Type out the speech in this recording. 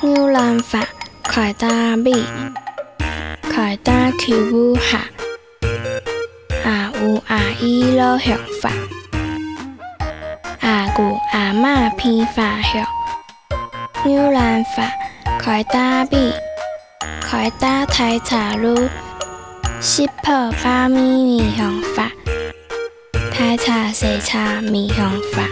牛栏饭，快打米，快打吃不下。阿五阿姨老喜发，阿姑阿妈偏发欢。牛栏饭，快打米。快打太茶卤，吃饱发咪咪香。谁差谁差，米红法。